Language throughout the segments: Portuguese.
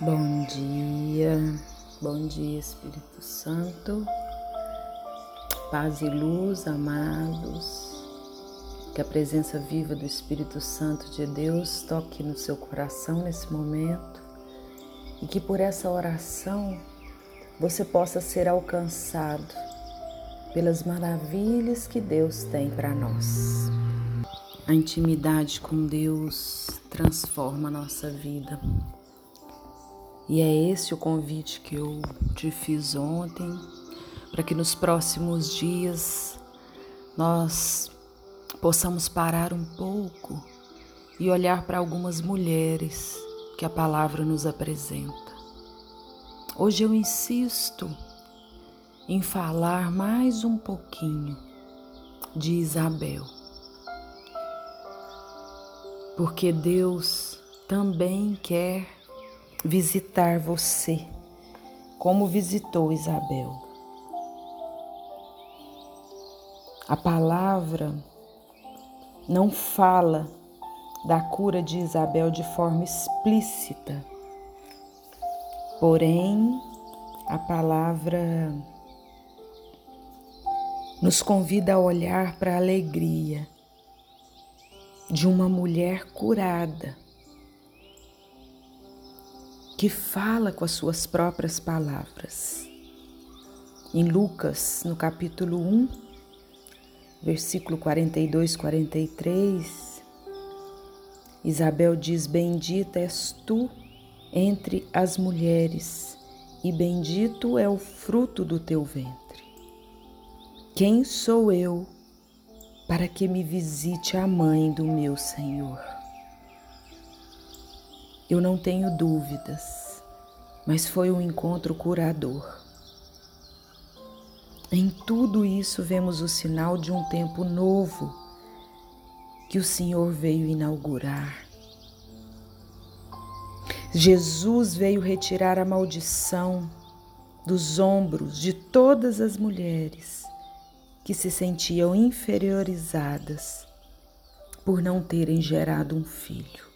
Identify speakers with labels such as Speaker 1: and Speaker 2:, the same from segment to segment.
Speaker 1: Bom dia, bom dia Espírito Santo, paz e luz, amados, que a presença viva do Espírito Santo de Deus toque no seu coração nesse momento e que por essa oração você possa ser alcançado pelas maravilhas que Deus tem para nós. A intimidade com Deus transforma a nossa vida. E é esse o convite que eu te fiz ontem, para que nos próximos dias nós possamos parar um pouco e olhar para algumas mulheres que a palavra nos apresenta. Hoje eu insisto em falar mais um pouquinho de Isabel porque Deus também quer visitar você, como visitou Isabel. A palavra não fala da cura de Isabel de forma explícita, porém, a palavra nos convida a olhar para a alegria de uma mulher curada que fala com as suas próprias palavras. Em Lucas, no capítulo 1, versículo 42, 43, Isabel diz: Bendita és tu entre as mulheres, e bendito é o fruto do teu ventre. Quem sou eu para que me visite a mãe do meu Senhor. Eu não tenho dúvidas, mas foi um encontro curador. Em tudo isso vemos o sinal de um tempo novo que o Senhor veio inaugurar. Jesus veio retirar a maldição dos ombros de todas as mulheres que se sentiam inferiorizadas por não terem gerado um filho.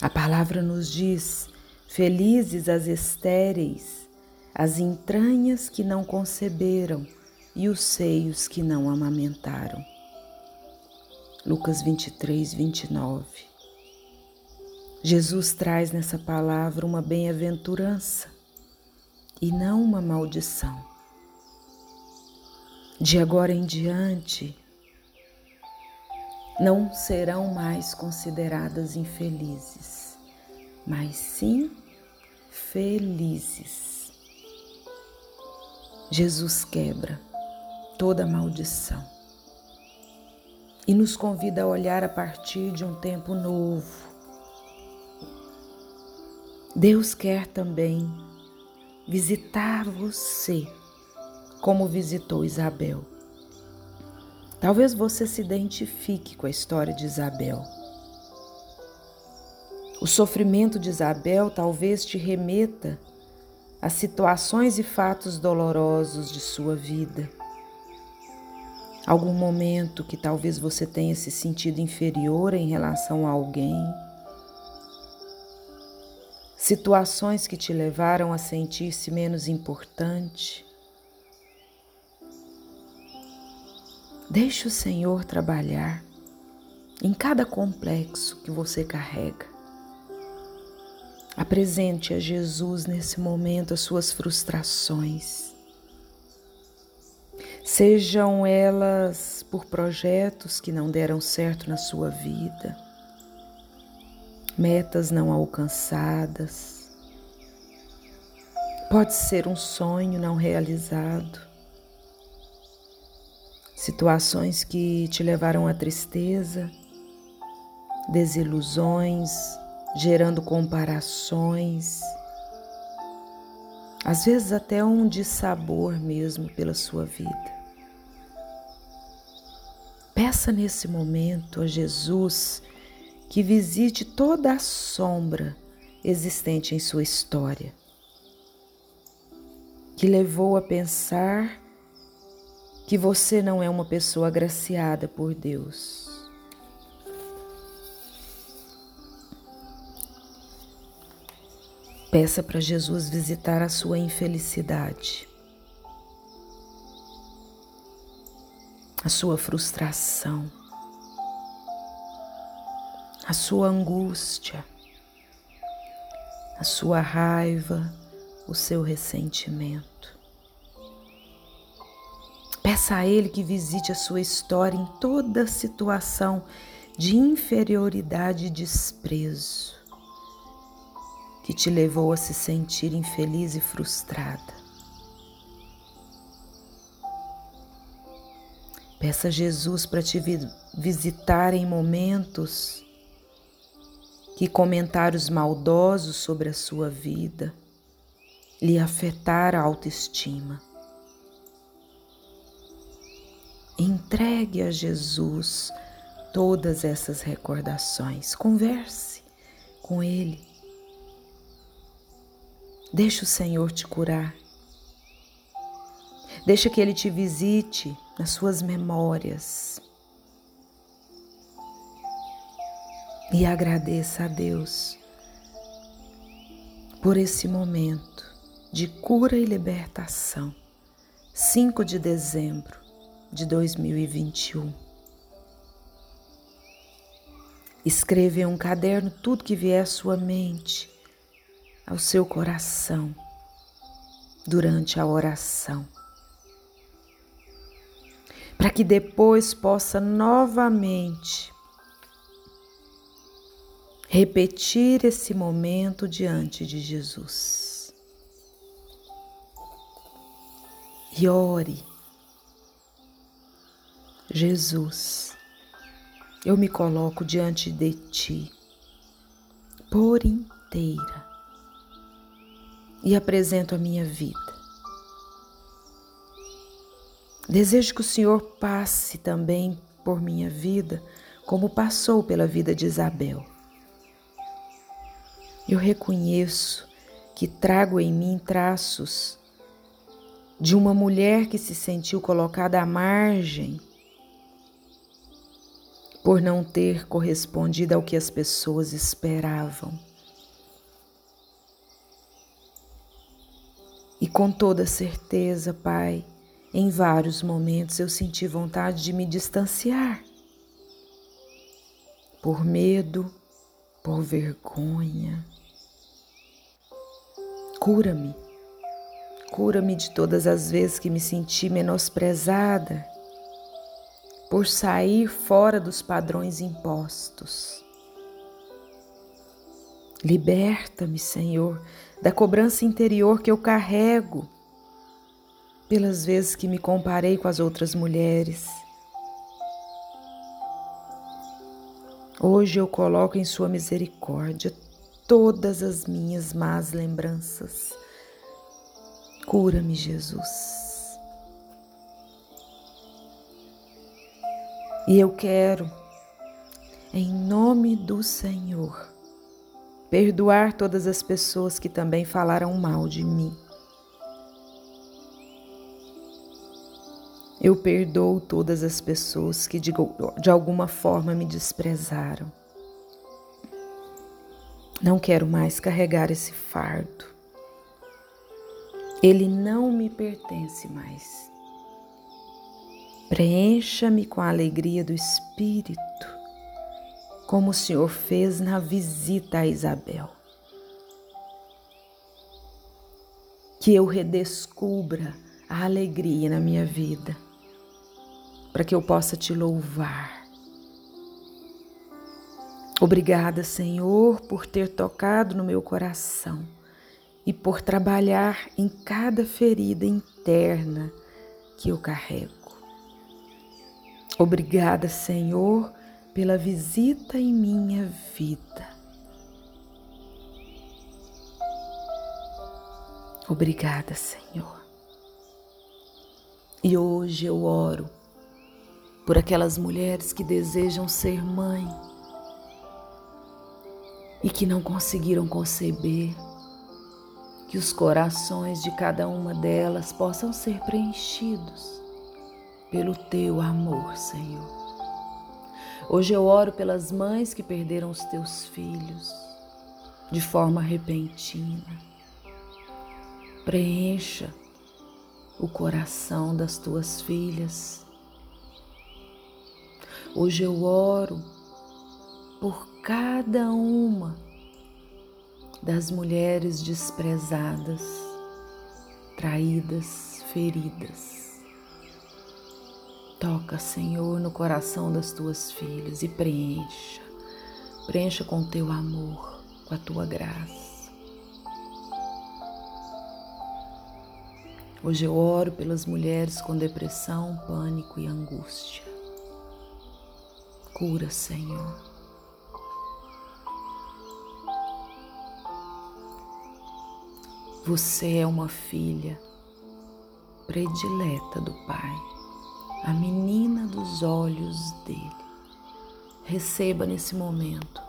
Speaker 1: A palavra nos diz: Felizes as estéreis, as entranhas que não conceberam e os seios que não amamentaram. Lucas 23, 29. Jesus traz nessa palavra uma bem-aventurança e não uma maldição. De agora em diante, não serão mais consideradas infelizes, mas sim felizes. Jesus quebra toda maldição e nos convida a olhar a partir de um tempo novo. Deus quer também visitar você como visitou Isabel. Talvez você se identifique com a história de Isabel. O sofrimento de Isabel talvez te remeta a situações e fatos dolorosos de sua vida. Algum momento que talvez você tenha se sentido inferior em relação a alguém. Situações que te levaram a sentir-se menos importante Deixe o Senhor trabalhar em cada complexo que você carrega. Apresente a Jesus nesse momento as suas frustrações. Sejam elas por projetos que não deram certo na sua vida, metas não alcançadas, pode ser um sonho não realizado, situações que te levaram à tristeza, desilusões, gerando comparações, às vezes até um dissabor mesmo pela sua vida. Peça nesse momento a Jesus que visite toda a sombra existente em sua história, que levou a pensar que você não é uma pessoa agraciada por Deus. Peça para Jesus visitar a sua infelicidade, a sua frustração, a sua angústia, a sua raiva, o seu ressentimento. Peça a Ele que visite a sua história em toda situação de inferioridade e desprezo que te levou a se sentir infeliz e frustrada. Peça a Jesus para te visitar em momentos que comentários maldosos sobre a sua vida lhe afetar a autoestima. Entregue a Jesus todas essas recordações. Converse com Ele. Deixa o Senhor te curar. Deixa que Ele te visite nas suas memórias. E agradeça a Deus por esse momento de cura e libertação. 5 de dezembro de 2021. Escreva em um caderno tudo que vier à sua mente, ao seu coração, durante a oração. Para que depois possa novamente repetir esse momento diante de Jesus. E ore Jesus, eu me coloco diante de Ti por inteira e apresento a minha vida. Desejo que o Senhor passe também por minha vida, como passou pela vida de Isabel. Eu reconheço que trago em mim traços de uma mulher que se sentiu colocada à margem por não ter correspondido ao que as pessoas esperavam. E com toda certeza, Pai, em vários momentos eu senti vontade de me distanciar. Por medo, por vergonha. Cura-me. Cura-me de todas as vezes que me senti menosprezada, por sair fora dos padrões impostos. Liberta-me, Senhor, da cobrança interior que eu carrego pelas vezes que me comparei com as outras mulheres. Hoje eu coloco em Sua misericórdia todas as minhas más lembranças. Cura-me, Jesus. E eu quero, em nome do Senhor, perdoar todas as pessoas que também falaram mal de mim. Eu perdoo todas as pessoas que de, de alguma forma me desprezaram. Não quero mais carregar esse fardo. Ele não me pertence mais. Preencha-me com a alegria do Espírito, como o Senhor fez na visita a Isabel. Que eu redescubra a alegria na minha vida, para que eu possa te louvar. Obrigada, Senhor, por ter tocado no meu coração e por trabalhar em cada ferida interna que eu carrego. Obrigada, Senhor, pela visita em minha vida. Obrigada, Senhor. E hoje eu oro por aquelas mulheres que desejam ser mãe e que não conseguiram conceber, que os corações de cada uma delas possam ser preenchidos pelo teu amor, Senhor. Hoje eu oro pelas mães que perderam os teus filhos, de forma repentina. Preencha o coração das tuas filhas. Hoje eu oro por cada uma das mulheres desprezadas, traídas, feridas. Toca, Senhor, no coração das tuas filhas e preencha, preencha com teu amor, com a tua graça. Hoje eu oro pelas mulheres com depressão, pânico e angústia. Cura, Senhor. Você é uma filha predileta do Pai, a menina dos olhos dele. Receba nesse momento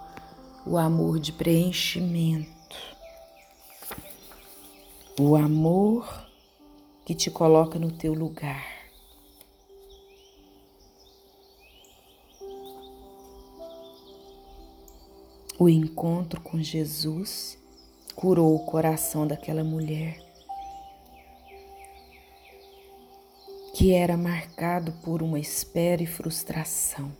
Speaker 1: o amor de preenchimento, o amor que te coloca no teu lugar. O encontro com Jesus curou o coração daquela mulher que era marcado por uma espera e frustração.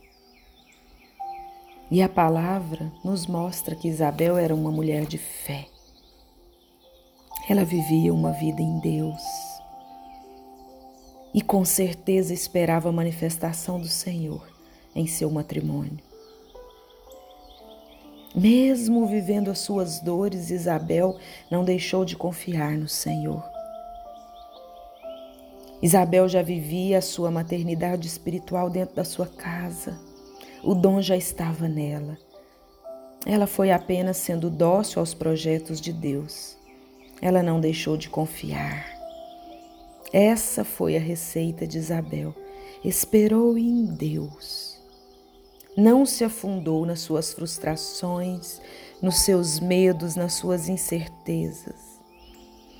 Speaker 1: E a palavra nos mostra que Isabel era uma mulher de fé. Ela vivia uma vida em Deus e com certeza esperava a manifestação do Senhor em seu matrimônio. Mesmo vivendo as suas dores, Isabel não deixou de confiar no Senhor. Isabel já vivia a sua maternidade espiritual dentro da sua casa. O dom já estava nela. Ela foi apenas sendo dócil aos projetos de Deus. Ela não deixou de confiar. Essa foi a receita de Isabel. Esperou em Deus. Não se afundou nas suas frustrações, nos seus medos, nas suas incertezas.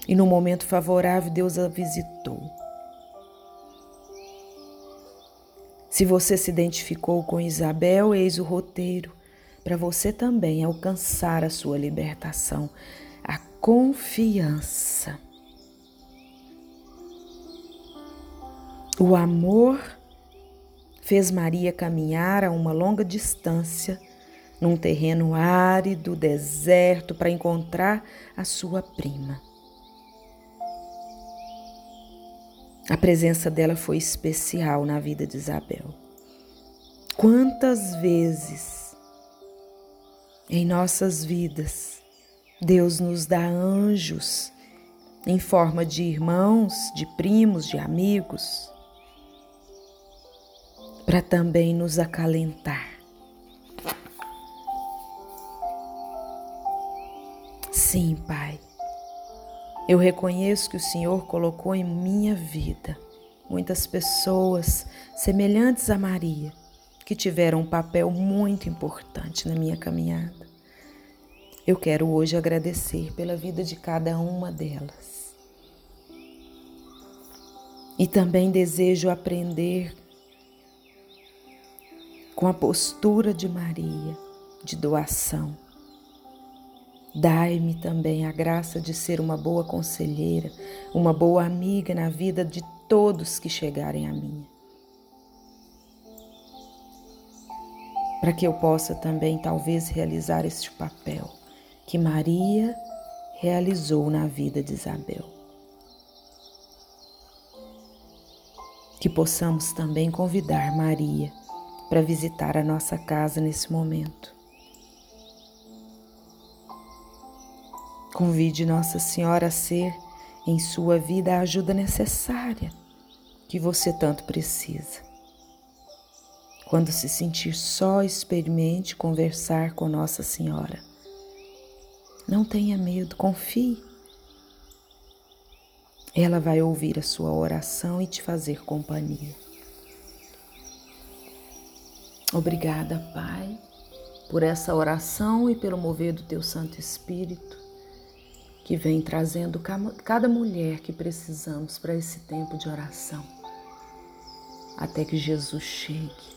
Speaker 1: E no momento favorável, Deus a visitou. Se você se identificou com Isabel, eis o roteiro para você também alcançar a sua libertação, a confiança. O amor fez Maria caminhar a uma longa distância num terreno árido, deserto, para encontrar a sua prima. A presença dela foi especial na vida de Isabel. Quantas vezes em nossas vidas Deus nos dá anjos em forma de irmãos, de primos, de amigos, para também nos acalentar. Sim, Pai, eu reconheço que o Senhor colocou em minha vida muitas pessoas semelhantes a Maria que tiveram um papel muito importante na minha caminhada. Eu quero hoje agradecer pela vida de cada uma delas. E também desejo aprender com a postura de Maria, de doação. Dai-me também a graça de ser uma boa conselheira, uma boa amiga na vida de todos que chegarem a mim. Para que eu possa também, talvez, realizar este papel que Maria realizou na vida de Isabel. Que possamos também convidar Maria para visitar a nossa casa nesse momento. Convide Nossa Senhora a ser em sua vida a ajuda necessária que você tanto precisa. Quando se sentir só, experimente conversar com Nossa Senhora. Não tenha medo, confie. Ela vai ouvir a sua oração e te fazer companhia. Obrigada, Pai, por essa oração e pelo mover do Teu Santo Espírito, que vem trazendo cada mulher que precisamos para esse tempo de oração, até que Jesus chegue.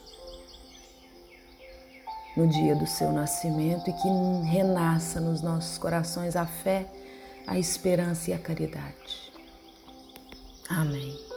Speaker 1: no dia do seu nascimento e que renasça nos nossos corações a fé, a esperança e a caridade. Amém.